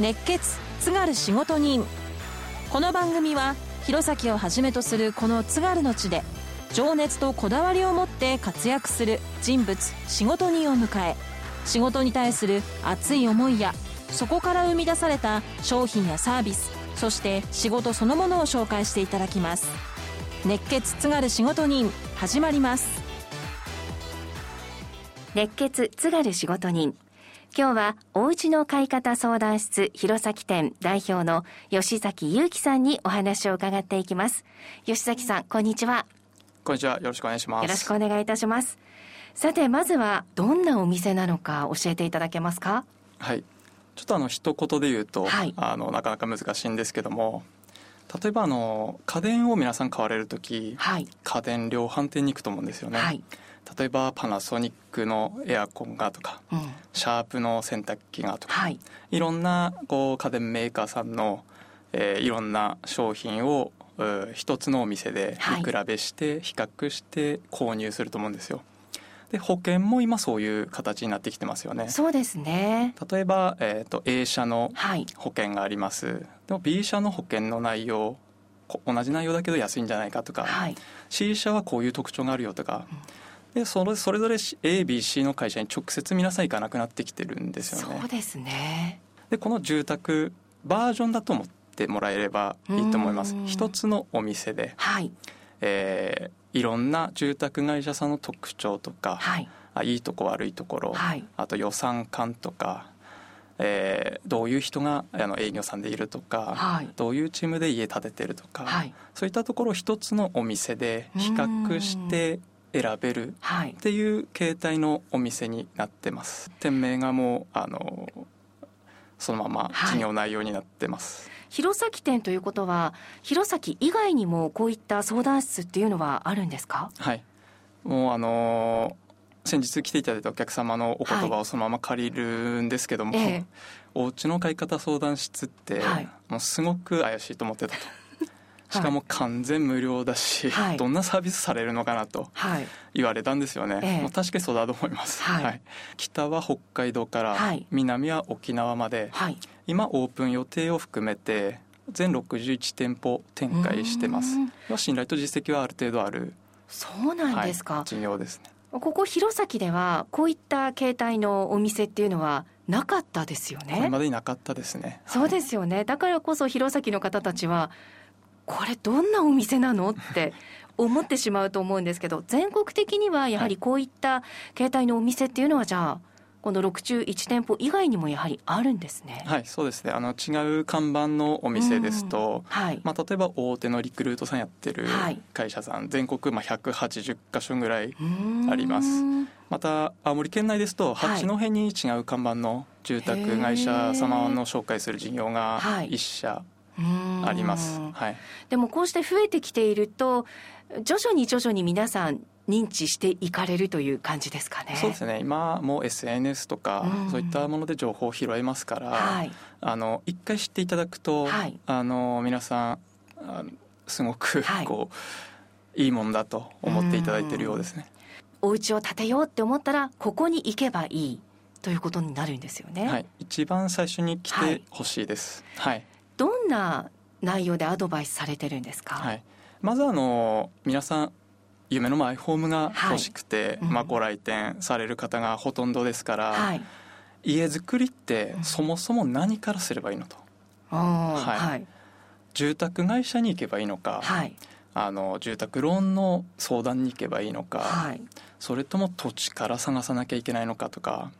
熱血津軽仕事人。この番組は弘前をはじめとするこの津軽の地で情熱とこだわりを持って活躍する人物仕事人を迎え仕事に対する熱い思いやそこから生み出された商品やサービスそして仕事そのものを紹介していただきます。熱血津軽仕事人始まります。熱血津軽仕事人。今日はおうちの買い方相談室弘前店代表の吉崎祐樹さんにお話を伺っていきます。吉崎さんこんにちは。こんにちは。よろしくお願いします。よろしくお願いいたします。さてまずはどんなお店なのか教えていただけますか？はい。ちょっとあの一言で言うと、はい。あのなかなか難しいんですけども例えばあの家電を皆さん買われる時、はい。家電量販店に行くと思うんですよね、はい。例えばパナソニックのエアコンがとかうん。シャープの洗濯機がとか、はい。いろんなこう家電メーカーさんの、えーいろんな商品を一つのお店ではい。見比べして比較して購入すると思うんですよ。で保険も今そういう形になってきてますよね。そうですね。例えば、えー、と A 社のはい。保険があります。でも B 社の保険の内容こ同じ内容だけど安いんじゃないかとか、はい。C 社はこういう特徴があるよとか、でそれそれぞれ ABC の会社に直接皆さん行かなくなってきてるんですよね。そうですね。でこの住宅バージョンだと思ってもらえればいいと思います。うん。一つのお店で、はい。えーいろんな住宅会社さんの特徴とか、はい。あいいとこ悪いところ、はい。あと予算感とか、えーどういう人があの営業さんでいるとか、はい。どういうチームで家建ててるとか、はい。そういったところを一つのお店で比較して選べるはい。っていう形態のお店になってます。店名がもうあのそのままはい。事業内容になってます、弘前店ということは弘前以外にもこういった相談室っていうのはあるんですか？はい。もうあの先日来ていただいたお客様のお言葉をそのまま借りるんですけども、ええ。お家の買い方相談室って、はい。もうすごく怪しいと思ってたとしかも完全無料だし、はい。どんなサービスされるのかなとはい。言われたんですよね、ええ。もう確かにそうだと思います、はい。北は北海道から、はい。南は沖縄まではい。今オープン予定を含めて全61店舗展開してます。信頼と実績はある程度ある。そうなんですか、はい、事業ですね。ここ弘前ではこういった形態のお店っていうのはなかったですよこれねまでになかったですね。そうですよね。だからこそ弘前の方たちはこれどんなお店なの？って思ってしまうと思うんですけど全国的にはやはりこういった形態のお店っていうのはじゃあこの6中1店舗以外にもやはりあるんですね。はいそうですね。あの違う看板のお店ですと、はい、まあ、例えば大手のリクルートさんやってるはい。会社さん、全国まあ180箇所ぐらいあります。また青森県内ですとはい。八戸に違う看板の住宅会社様の紹介する事業がはい。1社あります、はい。でもこうして増えてきていると徐々に徐々に皆さん認知していかれるという感じですかね。そうですね。今もう SNS とかうん。そういったもので情報を拾えますから、はい、あの一回知っていただくと、はい。あの皆さんあのすごくはい。こう、い、いもんだと思っていただいているようですね。お家を建てようって思ったらここに行けばいいということになるんですよね。はい、一番最初に来てほしいです。はい、どんな内容でアドバイスされてるんですか？はい、まずあの皆さん夢のマイホームが欲しくて、はいうんまあ、ご来店される方がほとんどですから、はい。家づくりってうんそもそも何からすればいいのとはい。住宅会社に行けばいいのか、はい。あの住宅ローンの相談に行けばいいのか、はい。それとも土地から探さなきゃいけないのかとか。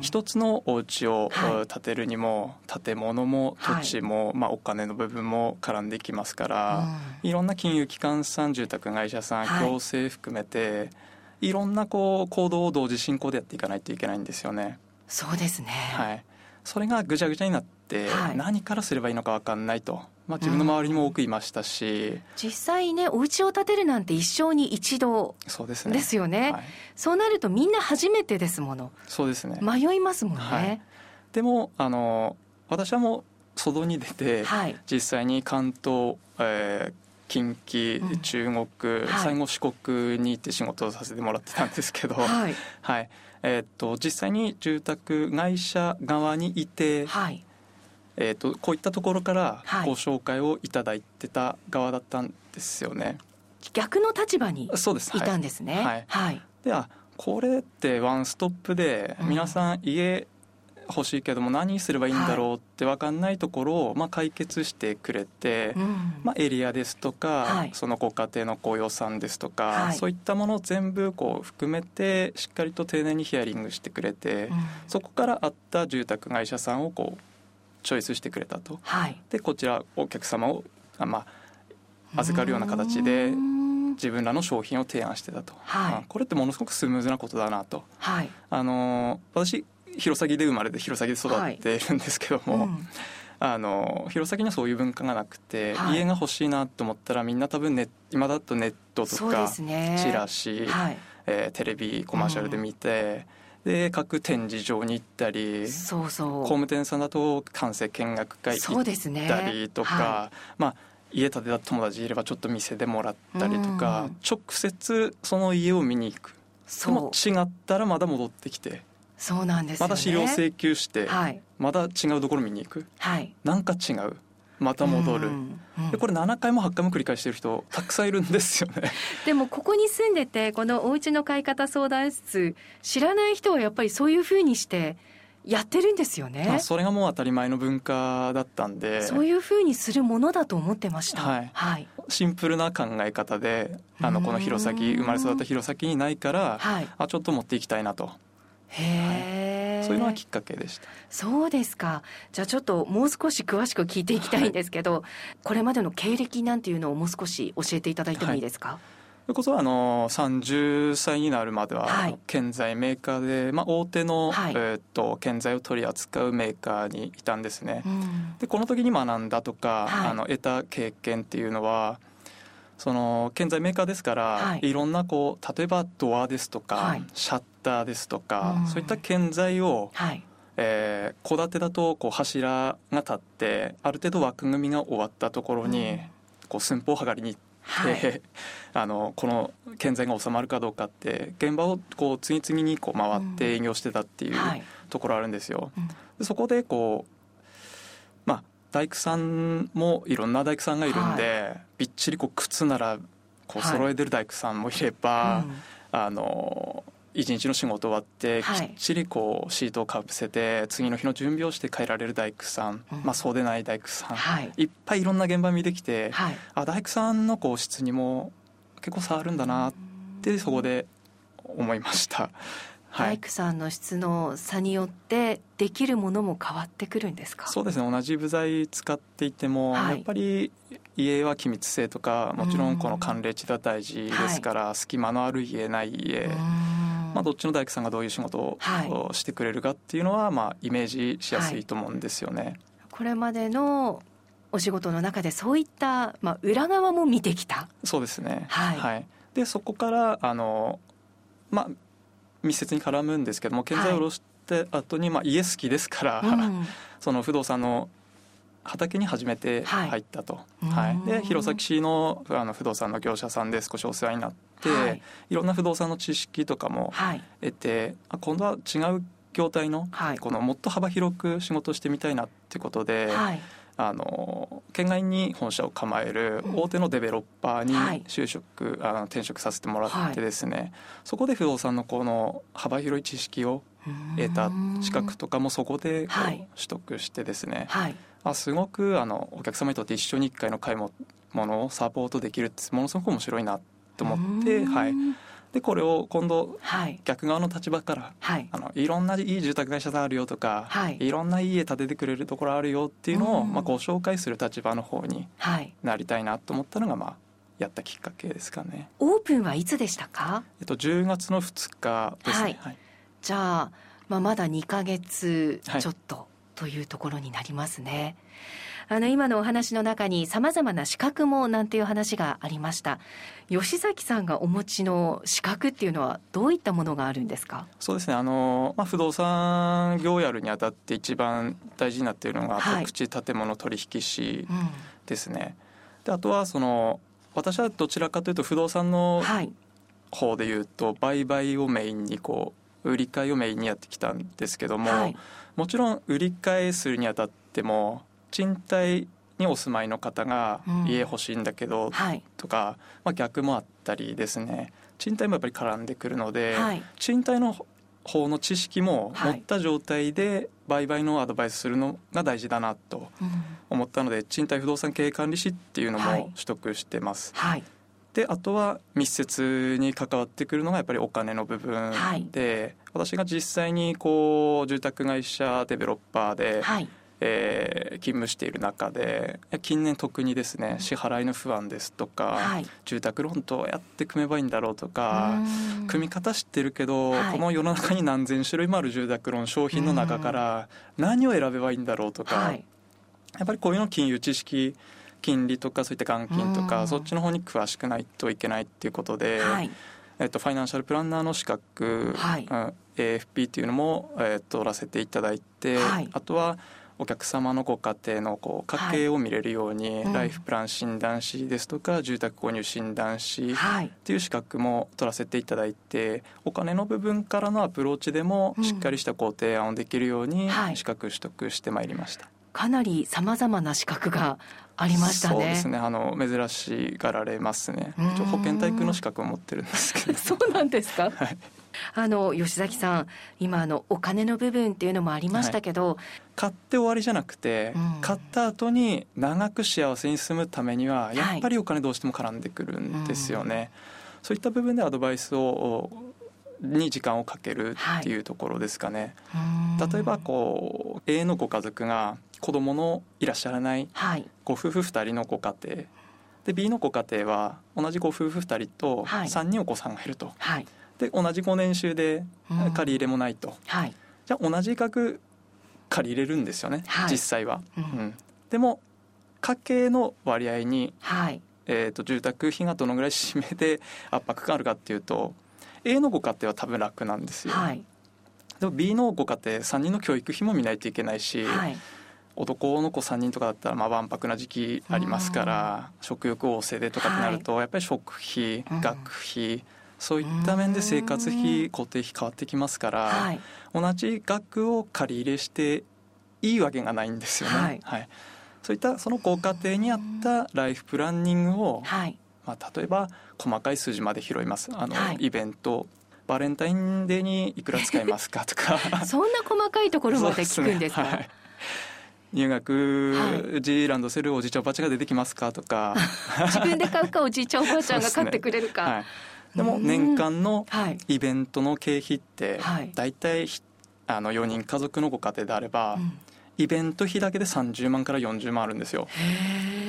一つのお家を建てるにも建物も土地も、まあ、お金の部分も絡んできますから、いろんな金融機関さん住宅会社さん、はい。行政含めていろんなこう行動を同時進行でやっていかないといけないんですよね。そうですね。はい、それがぐちゃぐちゃになって、はい。何からすればいいのか分かんないと、まあ、自分の周りにも多くいましたし、実際ねお家を建てるなんて一生に一度そうですねですよね。はい、そうなるとみんな初めてですもの。そうですね、迷いますもんね。はいでもあの私はもう外に出て、はい。実際に関東、えー近畿、うん中国、はい最後四国に行って仕事をさせてもらってたんですけど、はいはい。えーっと実際に住宅会社側にいて、はい。えー、とこういったところからはい。ご紹介をいただいてた側だったんですよね。逆の立場にそうです。い。たんでですね。はい。はい。であこれってワンストップでうん。皆さん家欲しいけども何すればいいんだろうって分かんないところをまあ解決してくれて、うん。まあ、エリアですとか、はい。そのご家庭のご予算ですとか、はい。そういったものを全部こう含めてしっかりと丁寧にヒアリングしてくれて、うん。そこからあった住宅会社さんをこうチョイスしてくれたとはい。でこちらお客様をあ、まあ、預かるような形でうん自分らの商品を提案してたと、はいあこれってものすごくスムーズなことだなと。はい。あの私弘前で生まれて弘前で育っているんですけども、うんあの弘前にはそういう文化がなくて、はい家が欲しいなと思ったらみんな多分ネ今だとネットとかすね。チラシ、はい。えーテレビコマーシャルで見て、で各展示場に行ったりそうそう。工務店さんだと完成見学会行っそうですね。たりとか、はまあ家建てた友達いればちょっと店でもらったりとか、うん直接その家を見に行くでそうも違ったらまだ戻ってきてそうなんですよね。また資料請求して、はいまた違うところ見に行くはい。なんか違うまた戻る、でこれ7回も8回も繰り返してる人たくさんいるんですよね でもここに住んでてこのお家の買い方相談室知らない人はやっぱりそういうふうにしてやってるんですよね。まあそれがもう当たり前の文化だったんでそういうふうにするものだと思ってました。はいはい。シンプルな考え方であのこの弘前うん生まれ育った弘前にないからはい。あちょっと持っていきたいなとへえ、そういうのがきっかけでした。そうですか。じゃあちょっともう少し詳しく聞いていきたいんですけど、これまでの経歴なんていうのをもう少し教えていただいてもいいですか？それこそあの30歳になるまでははい。建材メーカーで、まあ、大手の、はい。えーっと建材を取り扱うメーカーにいたんですね。うん。でこの時に学んだとか、はい。あの得た経験っていうのはその建材メーカーですから、はいい、ろんなこう例えばドアですとか、はいシャッターですとか、うんそういった建材をはい。えー戸建てだとこう柱が立ってある程度枠組みが終わったところに、うんこう寸法剥がりに行って、はい。あのこの建材が収まるかどうかって現場をこう次々にこう回って営業してたっていうはい。ところあるんですよ。うんでそこでこうまあ大工さんもいろんな大工さんがいるんで、びっちりこう靴ならこうはい揃えてる大工さんもいれば、うんあの一日の仕事終わってきはいっちりこうシートをかぶせて次の日の準備をして帰られる大工さん、うんまあそうでない大工さん、はい。いっぱいいろんな現場見てきて、はい。あ大工さんのこう質にも結構差あるんだなってそこで思いました。はい、大工さんの質の差によってできるものも変わってくるんですか？そうですね。同じ部材使っていても、はい。やっぱり家は気密性とかもちろんこの寒冷地が大事ですから、隙間のある家ない家、まあ、どっちの大工さんがどういう仕事をはい。してくれるかっていうのは、まあ、イメージしやすいと思うんですよね。これまでのお仕事の中でそういった、まあ、裏側も見てきた。そうですね、はい。でそこからあの、まあ、密接に絡むんですけども建材を下ろして後に、まあ、家好きですから、うん。その不動産の畑に初めてはい。入ったと、うん。はい。で弘前市のあの不動産の業者さんで少しお世話になって、はい。い、ろんな不動産の知識とかもはい。得てあ今度は違う業態のはい。このもっと幅広く仕事をしてみたいなってことで、はいあの県外に本社を構えるうん。大手のデベロッパーにはい。就職、あの転職させてもらってですね、そこで不動産のこの幅広い知識を得た資格とかもそこで取得してですね、はい。あすごくあのお客様にとって一緒に一回の買い物をサポートできるってものすごく面白いなと思って、うん。はい、でこれを今度はい。逆側の立場からはい。あのいろんないい住宅会社さんあるよとか、はい。いろんないい家建ててくれるところあるよっていうのを、うん。まあ、ご紹介する立場の方にはい。なりたいなと思ったのが、まあ、やったきっかけですかね。オープンはいつでしたか？えっと、10月の2日ですね。はい。じゃあ、まあ、まだ2ヶ月はい。ちょっとというところになりますね。あの今のお話の中にさまざまな資格もなんていう話がありました。吉崎さんがお持ちの資格っていうのはどういったものがあるんですか？そうですね。あの、まあ、不動産業をやるにあたって一番大事になっているのがはい。宅地建物取引士うん。ですね。であとはその私はどちらかというと不動産のはい。方でいうと売買をメインにこう売り買いをメインにやってきたんですけども、はい。もちろん売り買いするにあたっっても賃貸にお住まいの方が家欲しいんだけどとか、まあ、逆もあったりですね。賃貸もやっぱり絡んでくるので、賃貸の方の知識も持った状態で売買のアドバイスするのが大事だなと思ったので、賃貸不動産経営管理士っていうのも取得してます。はい、であとは密接に関わってくるのがやっぱりお金の部分で、私が実際にこう住宅会社デベロッパーで、はいえー、勤務している中で近年特にですね支払いの不安ですとか、はい、住宅ローンどうやって組めばいいんだろうとか組み方知ってるけど、はい、この世の中に何千種類もある住宅ローン商品の中から何を選べばいいんだろうとか、はい、やっぱりこういうの金融知識金利とかそういった元金とかそっちの方に詳しくないといけないっていうことで。えっと、ファイナンシャルプランナーの資格、はい、AFP っていうのも、えっと、取らせていただいて、はい、あとはお客様のご家庭のこう家計を見れるように、はいライフプラン診断士ですとか住宅購入診断士っていう資格も取らせていただいてお金の部分からのアプローチでもしっかりしたご提案をできるように資格取得してまいりました。かなりさまざまな資格がありましたね。そうですね。あの珍しがられますね。保健体育の資格を持ってるんですけど。そうなんですか？はい。あの吉崎さん今あのお金の部分っていうのもありましたけど、はい、買って終わりじゃなくて、うん、買った後に長く幸せに住むためにはやっぱりお金どうしても絡んでくるんですよね、はいうん、そういった部分でアドバイスをに時間をかけるっていうところですかね、はい、例えばこう A のご家族が子供のいらっしゃらない。ご夫婦2人のご家庭。で B のご家庭は同じご夫婦2人と3人お子さんがいると。はいで同じ5年収で借り入れもないと、うんはい、じゃあ同じ額借り入れるんですよね、はい、実際は、うん、うん、でも家計の割合に、はい、えーと、住宅費がどのぐらい占めて 圧迫があるかっていうと A のご家庭は多分楽なんですよ、はい、でも B のご家庭3人の教育費も見ないといけないし、男の子3人とかだったらまあわんぱくな時期ありますから、食欲旺盛でとかってなると、やっぱり食費、学費そういった面で生活費固定費変わってきますから、はい、同じ額を借り入れしていいわけがないんですよね。はい、はい、そういったそのご家庭に合ったライフプランニングを、はい、まあ、例えば細かい数字まで拾います。あの、イベントバレンタインデーにいくら使いますかとか。そんな細かいところまで聞くんですか、ね、入学時ランドセルおじいちゃんおばあちゃんが出てきますかとか。自分で買うかおじいちゃんおばあちゃんが買ってくれるか、ねはい、でも年間のイベントの経費って大体あの4人家族のご家庭であれば、イベント費だけで30万から40万あるんですよ。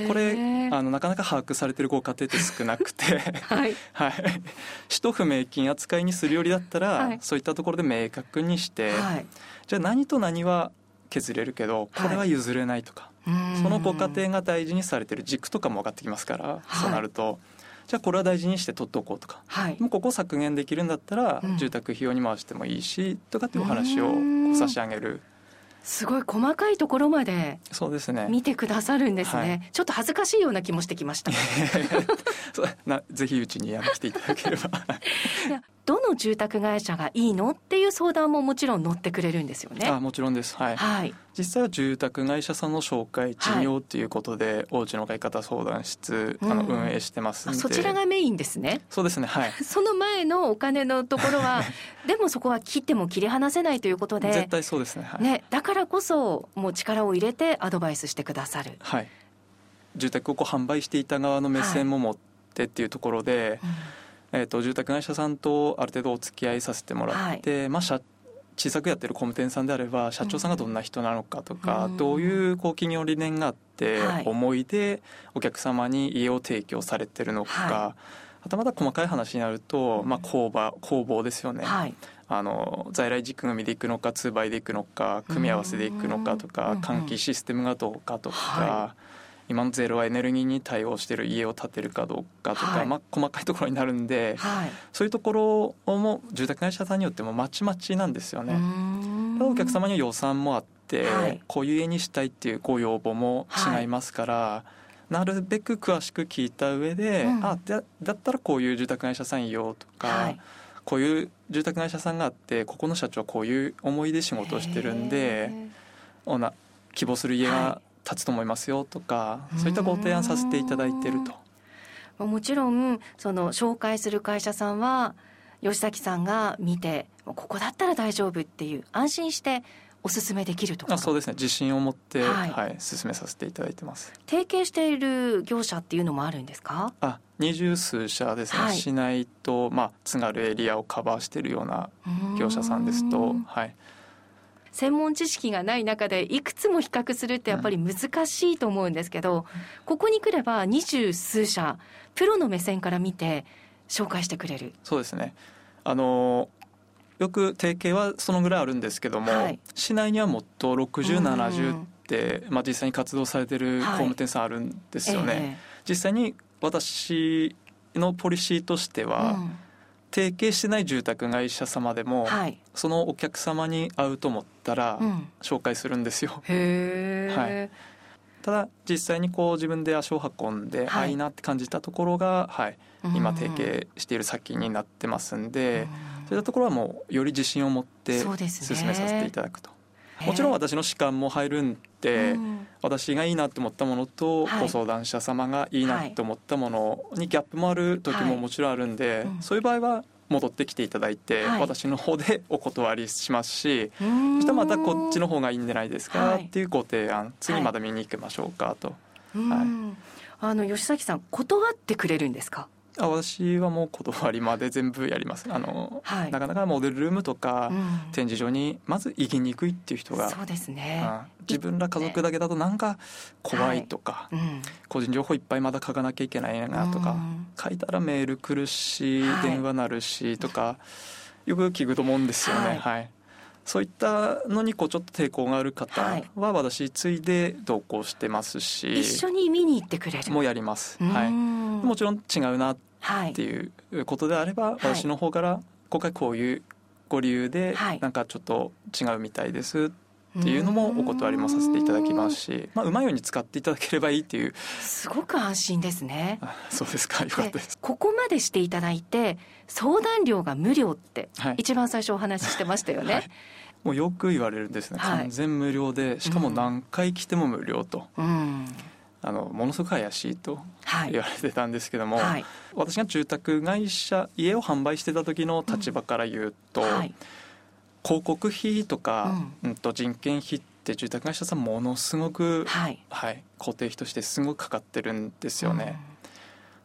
これあのなかなか把握されてるご家庭って少なくて。はい、はい、使途不明金扱いにするよりだったら、はい、そういったところで明確にして、はい、じゃあ何と何は削れるけどこれは譲れないとか、そのご家庭が大事にされてる軸とかも分かってきますから、そうなると。じゃあこれは大事にして取っておこうとか、はい、もうここ削減できるんだったら住宅費用に回してもいいしとかっていうお話を差し上げる。すごい細かいところまでそうですね。見てくださるんですね、はい、ちょっと恥ずかしいような気もしてきました。なぜひうちにや来ていただければ どの住宅会社がいいのっていう相談ももちろん乗ってくれるんですよね。あもちろんです、はい、はい、実際は住宅会社さんの紹介事業っていうことで、はい、おうちの買い方相談室、あの運営してますそちらがメインですね。そうですね。はい。その前のお金のところはでもそこは切っても切り離せないということで。絶対そうですね,、はい、ねだからこそもう力を入れてアドバイスしてくださる。はい。住宅をこう販売していた側の目線も持ってっていうところで、はい。うんえーと、住宅会社さんとある程度お付き合いさせてもらって、はい、まあ、小さくやってる工務店さんであれば社長さんがどんな人なのかとか、うん、どういうこう企業理念があって、思いでお客様に家を提供されてるのか、はい、あとまた細かい話になると、まあ、工場工房ですよね。はい。あの在来軸組でいくのか2倍でいくのか組み合わせでいくのかとか換気システムがどうかとか、今のゼロエネルギーに対応している家を建てるかどうかとか、はい、まあ、細かいところになるんで、はい、そういうところも住宅会社さんによってもまちまちなんですよね。お客様には予算もあって、はい、こういう家にしたいっていうご要望も違いますから。なるべく詳しく聞いた上で、うん、あだだったらこういう住宅会社さんよとか、こういう住宅会社さんがあってここの社長はこういう思いで仕事をしてるんでおな希望する家が建つと思いますよとか、はい、そういったご提案させていただいていると。もちろんその紹介する会社さんは吉崎さんが見てここだったら大丈夫っていう安心してお勧めできるとあそうですね。自信を持って、はい、はい、進めさせていただいてます。提携している業者っていうのもあるんですか？あ二十数社ですね、はい、市内と、まあ、津軽エリアをカバーしているような業者さんですとはい専門知識がない中でいくつも比較するってやっぱり難しいと思うんですけど、うん、ここに来れば二十数社プロの目線から見て紹介してくれる。そうですね。あのよく提携はそのぐらいあるんですけども、はい、市内にはもっと6070って、まあ、実際に活動されてる工務店さんあるんですよね。はいえ。ー、実際に私のポリシーとしては、うん、提携してない住宅会社様でも、はい、そのお客様に会うと思ったら紹介するんですよ。うん、はい。ただ実際にこう自分で足を運んで、はい、あいいなって感じたところが、はい、今提携している先になってますんで、そういったところはもうより自信を持って進めさせていただくと。もちろん私の主観も入るんで、うん、私がいいなと思ったものと、ご相談者様がいいなと思ったものにギャップもある時ももちろんあるんで、はいうん、そういう場合は戻ってきていただいて、はい、私の方でお断りしますしそしたらまたこっちの方がいいんじゃないですかっていうご提案。次また見に行きましょうかと。はい、あの吉崎さん断ってくれるんですか？あ私はもう断りまで全部やります。あの、はい、なかなかモデルルームとか、展示場にまず行きにくいっていう人がそうですね、うん、自分ら家族だけだとなんか怖いとか、はい。うん、個人情報いっぱいまだ書かなきゃいけないなとか、うん、書いたらメール来るし、はい、電話なるしとかよく聞くと思うんですよね。はい。そういったのにこうちょっと抵抗がある方は私ついで同行してますし、一緒に見に行ってくれる。もやります、はい、もちろん違うなっていうことであれば、私の方から今回こういうご理由でなんかちょっと違うみたいですっていうのもお断りもさせていただきますし、まあ、うまいように使っていただければいいっていう。すごく安心ですね。そうですか。よかったです。ここまでしていただいて相談料が無料って、一番最初お話ししてましたよね、はい、もうよく言われるんですね、完全無料でしかも何回来ても無料と、うん、あのものすごく怪しいと言われてたんですけども、はい、私が住宅会社家を販売してた時の立場から言うと、うんはい、広告費とか、うん、と人件費って住宅会社さんものすごく、はい、はい、固定費としてすごくかかってるんですよね。うん、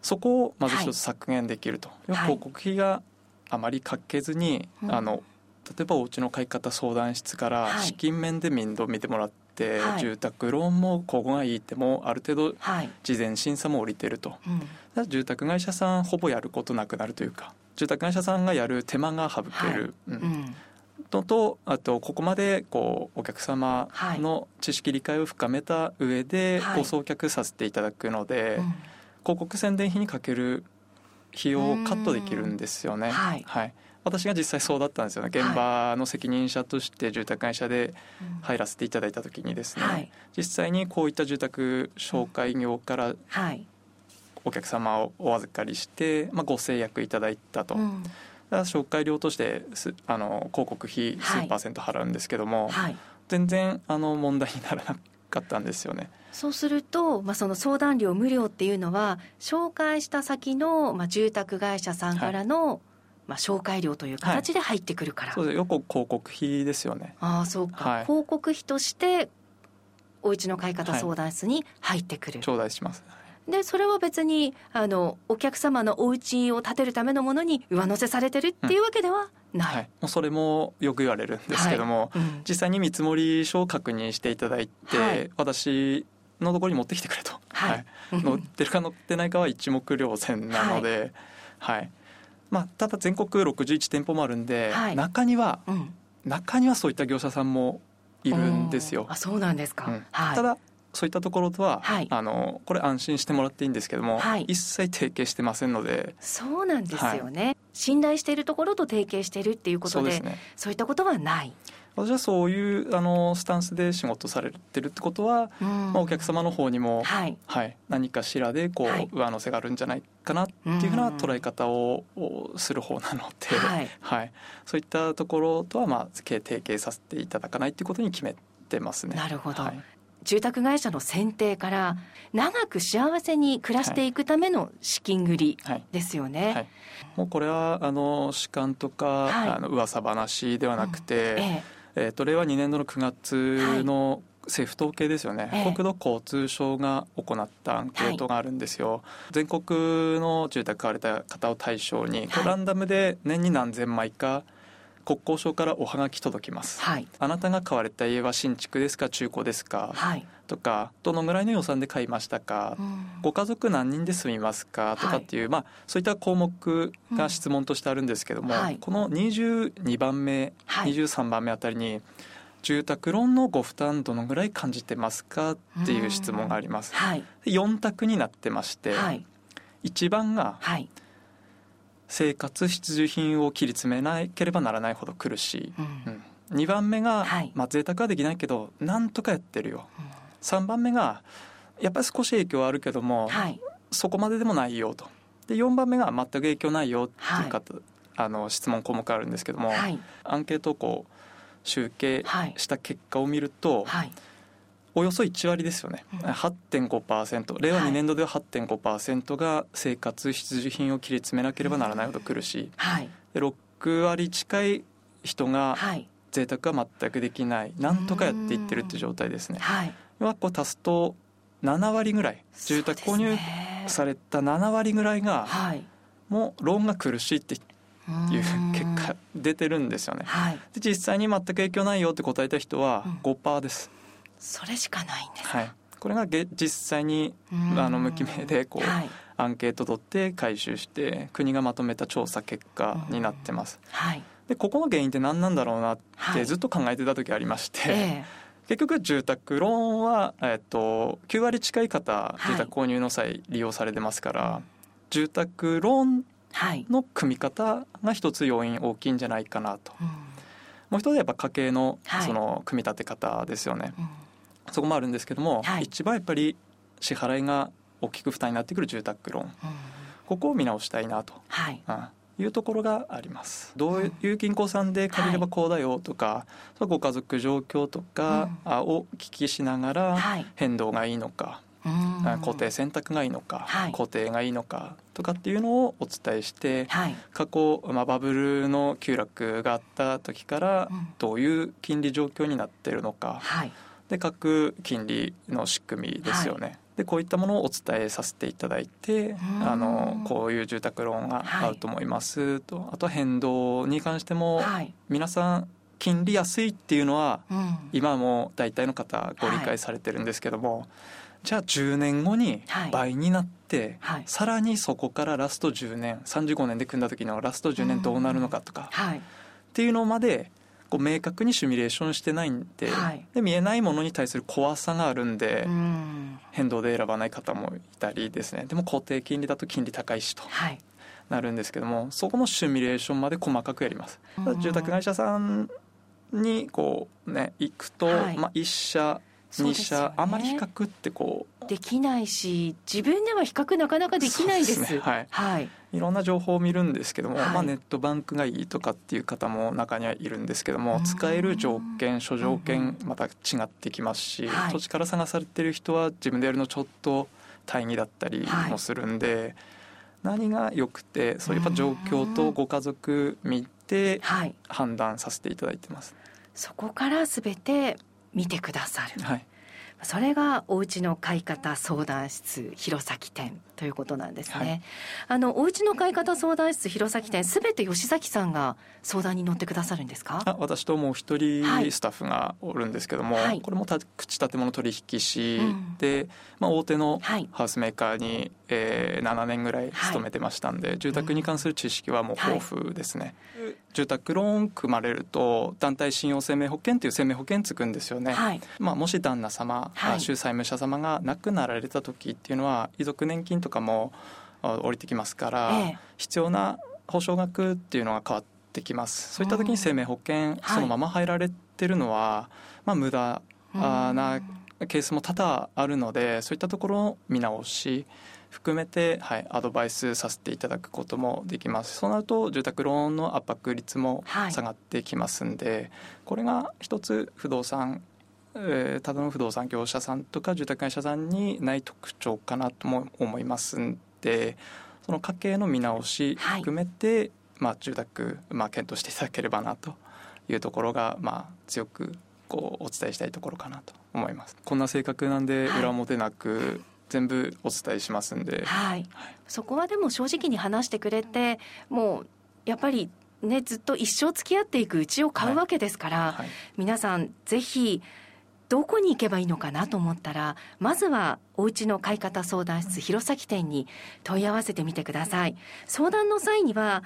そこをまず一つ削減できると、広告費があまりかけずに、あの例えばお家の買い方相談室から資金面で面倒見てもらって、はい、住宅ローンもここがいいってもある程度事前審査も降りてると、はい、住宅会社さんほぼやることなくなるというか住宅会社さんがやる手間が省ける、はい、うん。のとあとここまでこうお客様の知識理解を深めた上でご送客させていただくので、はい広告宣伝費にかける費用をカットできるんですよね。はい、はい私が実際そうだったんですよね。現場の責任者として住宅会社で入らせていただいた時にですね、はい、実際にこういった住宅紹介業からお客様をお預かりして、まあ、ご制約いただいたと。うん。紹介料としてあの広告費数パーセント払うんですけども、はい、全然あの問題にならなかったんですよね。そうすると、まあ、その相談料無料っていうのは紹介した先の、まあ、住宅会社さんからの、まあ、紹介料という形で入ってくるから、はい、そうです。よく広告費ですよね。ああそうか、はい、広告費としてお家の買い方相談室に入ってくる、はい、頂戴します。でそれは別にあのお客様のお家を建てるためのものに上乗せされてるっていうわけではない、うんはい、もうそれもよく言われるんですけども、はい。うん、実際に見積書を確認していただいて、はい、私のところに持ってきてくれと、はい。乗ってるか乗ってないかは一目瞭然なので、はいまあ、ただ全国61店舗もあるんで、はい、中には、うん、中にはそういった業者さんもいるんですよ。あそうなんですか、うん。はい、ただそういったところとは、はい、あのこれ安心してもらっていいんですけども、はい、一切提携してませんので。そうなんですよね、はい、信頼しているところと提携しているっていうことでそう、ね,、いったことはない私はそういうあのスタンスで仕事されてるってことは、うん、まあ、お客様の方にも、はい、はい、何かしらでこう、はい、上乗せがあるんじゃないかなっていうふうな捉え方をする方なので、はい、はい、そういったところとはまあ提携させていただかないっていうことに決めてますね。なるほど、住宅会社の選定から長く幸せに暮らしていくための資金繰りですよね。はい。はい、もうこれはあの主観とか、はい、あの噂話ではなくて、うんえええー、と令和2年度の9月の政府統計ですよね、え国土交通省が行ったアンケートがあるんですよ、はい、全国の住宅買われた方を対象に、はい、ランダムで年に何千枚か国交省からおはがき届きます、はい、あなたが買われた家は新築ですか中古ですか、はい、とかどのぐらいの予算で買いましたか、うん、ご家族何人で住みますか？とかっていう、はい、まあ、そういった項目が質問としてあるんですけども、うん、この22番目、はい、23番目あたりに住宅ローンのご負担どのぐらい感じてますか？っていう質問があります。はい、4択になってまして、はい、1番が、はい生活必需品を切り詰めなければならないほど苦しい、うん。うん、2番目が、はい、まあ贅沢はできないけどなんとかやってるよ、うん、3番目がやっぱり少し影響はあるけども、はい、そこまででもないよと。で4番目が全く影響ないよっていう方、はい、あの質問項目あるんですけども、はい、アンケートをこう集計した結果を見ると、はいおよそ1割ですよね、うん、8.5%令和2年度では8.5%が生活必需品を切り詰めなければならないほど苦し。い、はい、で6割近い人が贅沢は全くできない。なんとかやっていってるっていう状態ですね。はい、はこう足すと7割ぐらい。住宅購入された7割ぐらいが、もうローンが苦しいっていう結果出てるんですよね。はい、で実際に全く影響ないよって答えた人は5%です。それしかないんですはい、これが実際にあの無記名でこう、はい、アンケート取って回収して国がまとめた調査結果になってます。はい、でここの原因って何なんだろうなってずっと考えてた時ありまして、はいえ。ー、結局住宅ローンは、えっと、9割近い方住宅購入の際利用されてますから、住宅ローンの組み方が一つ要因大きいんじゃないかなと。もう一つやっぱ家計のその組み立て方ですよね。うんそこもあるんですけども、はい、一番やっぱり支払いが大きく負担になってくる住宅ローン、うん、ここを見直したいなと、はい。うん、いうところがあります。どういう銀行さんで借りればこうだよとか、はい、ご家族状況とかを聞きしながら変動がいいのか、固定選択がいいのか、はい、固定がいいのかとかっていうのをお伝えして、はい、過去、まあ、バブルの急落があった時からどういう金利状況になってるのか、はいで各金利の仕組みですよね。はい、でこういったものをお伝えさせていただいてあのこういう住宅ローンが合うと思います。と、はい、あとは変動に関しても、はい、皆さん金利安いっていうのは、うん、今も大体の方ご理解されてるんですけども、じゃあ10年後に倍になって、さらにそこからラスト10年35年で組んだ時のラスト10年どうなるのかとか、っていうのまでこう明確にシミュレーションしてないんではい、で見えないものに対する怖さがあるんで、ん、変動で選ばない方もいたりですね。でも固定金利だと金利高いしと。はい。なるんですけどもそこのシミュレーションまで細かくやります。住宅会社さんにこうね行くと、はい、まあ一社2社、ね、あまり比較ってこう。できないし自分では比較なかなかできないです。ですね。はい、はい、いろんな情報を見るんですけども、はい、まあ、ネットバンクがいいとかっていう方も中にはいるんですけども使える条件諸条件また違ってきますし、土地から探されてる人は自分でやるのちょっと大義だったりもするんで、何が良くてそういう状況とご家族見て判断させていただいてます。そこからすべて見てくださる、はい、それがお家の買い方相談室弘前店ということなんですね、はい、あのお家の買い方相談室弘前店すべて吉崎さんが相談に乗ってくださるんですか？あ私ともう一人スタッフがおるんですけども、はい、これも口建物取引士で、うん、まあ、大手のハウスメーカーに、えー、7年ぐらい勤めてましたんで、住宅に関する知識はもう豊富ですね、住宅ローン組まれると団体信用生命保険という生命保険つくんですよね、まあ、もし旦那様はい、債務者様が亡くなられた時っていうのは遺族年金とかも降りてきますから、ええ、必要な保証額っていうのが変わってきます。そういった時に生命保険そのまま入られてるのは、はい、まあ、無駄なケースも多々あるのでそういったところを見直し含めて、はい、アドバイスさせていただくこともできます。そうなると住宅ローンの圧迫率も下がってきますんで、はい、これが一つ不動産えー、ただの不動産業者さんとか住宅会社さんにない特徴かなとも思いますんでその家計の見直し含めて、はい、まあ、住宅、まあ、検討していただければなというところが、まあ、強くこうお伝えしたいところかなと思います。こんな性格なんで裏表なく、はい、全部お伝えしますんで、はい、そこはでも正直に話してくれてもうやっぱりねずっと一生付き合っていくうちを買うわけですから、はい。はい、皆さんぜひどこに行けばいいのかなと思ったらまずはお家の買い方相談室弘前店に問い合わせてみてください。相談の際には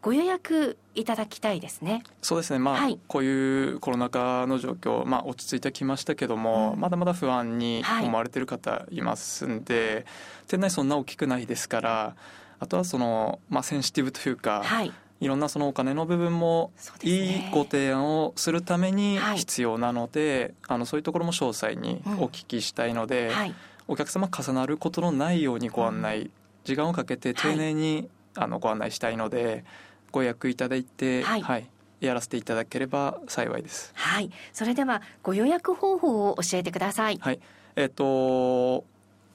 ご予約いただきたいですね。そうですね。まあ、はい、こういうコロナ禍の状況、まあ落ち着いてきましたけども、うん、まだまだ不安に思われている方いますんで、はい、店内そんな大きくないですから、あとはそのまあセンシティブというか、はい、いろんなそのお金の部分もいいご提案をするために必要なので、はい、あのそういうところも詳細にお聞きしたいので、うんはい、お客様重なることのないようにご案内、うん、時間をかけて丁寧に、あのご案内したいのでご予約いただいて、はい、はい、やらせていただければ幸いです。はい、それではご予約方法を教えてください。はい、えっ、ー、と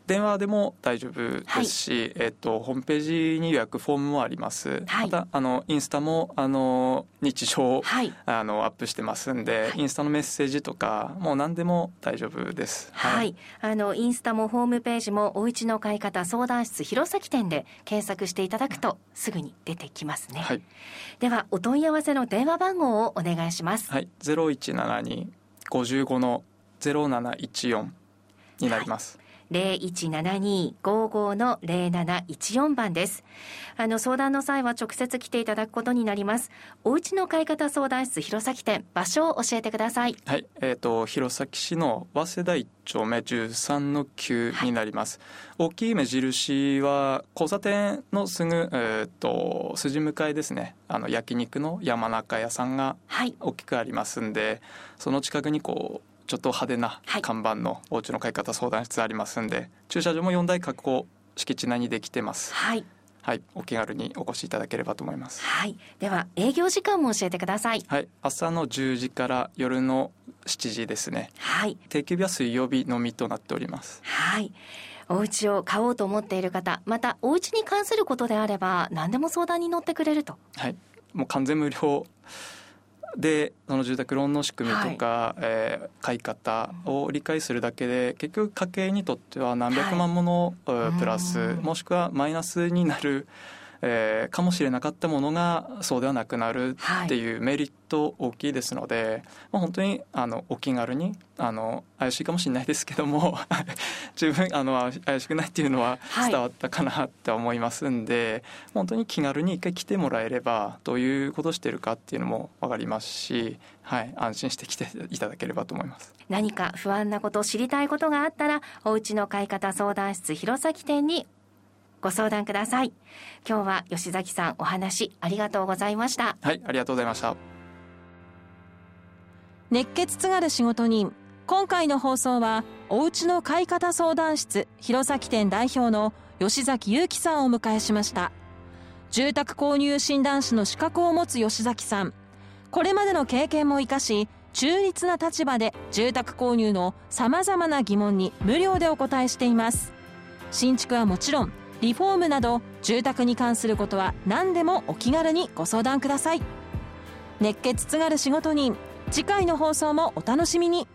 電話でも大丈夫ですし、はい、えっと、ホームページに予約フォームもあります、はい、またあのインスタもあの日常、はい、あのアップしてますんで、インスタのメッセージとかもう何でも大丈夫です、はい、あのインスタもホームページもおうちの買い方相談室弘前店で検索していただくとすぐに出てきますね、ではお問い合わせの電話番号をお願いします。はい。0172 55の0714になります、0172-55の0714番です。あの、相談の際は直接来ていただくことになります。おうちの買い方相談室弘前店、場所を教えてください。はい、えっ、ー、と、弘前市の早稲田一丁目13の9になります。はい、大きい目印は、交差点のすぐ、えっ、ー、と、筋向かいですね。あの、焼肉の山中屋さんが大きくありますんで、はい、その近くにこう、ちょっと派手な看板のお家の買い方相談室ありますんで、はい、駐車場も4台確保敷地内にできてます。はい。はい、お気軽にお越しいただければと思います。はい、では営業時間も教えてください。はい、朝の10時から夜の7時ですね。はい。定休日は水曜日のみとなっております。はい。お家を買おうと思っている方、またお家に関することであれば何でも相談に乗ってくれると。はい、もう完全無料でその住宅ローンの仕組みとか、はい、えー、買い方を理解するだけで結局家計にとっては何百万もの、はい、プラスもしくはマイナスになるえー、かもしれなかったものがそうではなくなるっていうメリット大きいですので、はい、まあ、本当にあのお気軽にあの怪しいかもしれないですけども 十分あの怪しくないっていうのは伝わったかなって思いますんで、はい、本当に気軽に一回来てもらえればどういうことしてるかっていうのも分かりますし、はい、安心して来ていただければと思います。何か不安なこと知りたいことがあったらおうちの買い方相談室弘前店にご相談ください。今日は吉崎さんお話ありがとうございました。はいありがとうございました。熱血津軽仕事人。今回の放送はおうちの買い方相談室弘前店代表の吉崎裕樹さんをお迎えしました。住宅購入診断士の資格を持つ吉崎さん。これまでの経験も生かし中立な立場で住宅購入のさまざまな疑問に無料でお答えしています。新築はもちろんリフォームなど住宅に関することは何でもお気軽にご相談ください。熱血津軽仕事人。次回の放送もお楽しみに。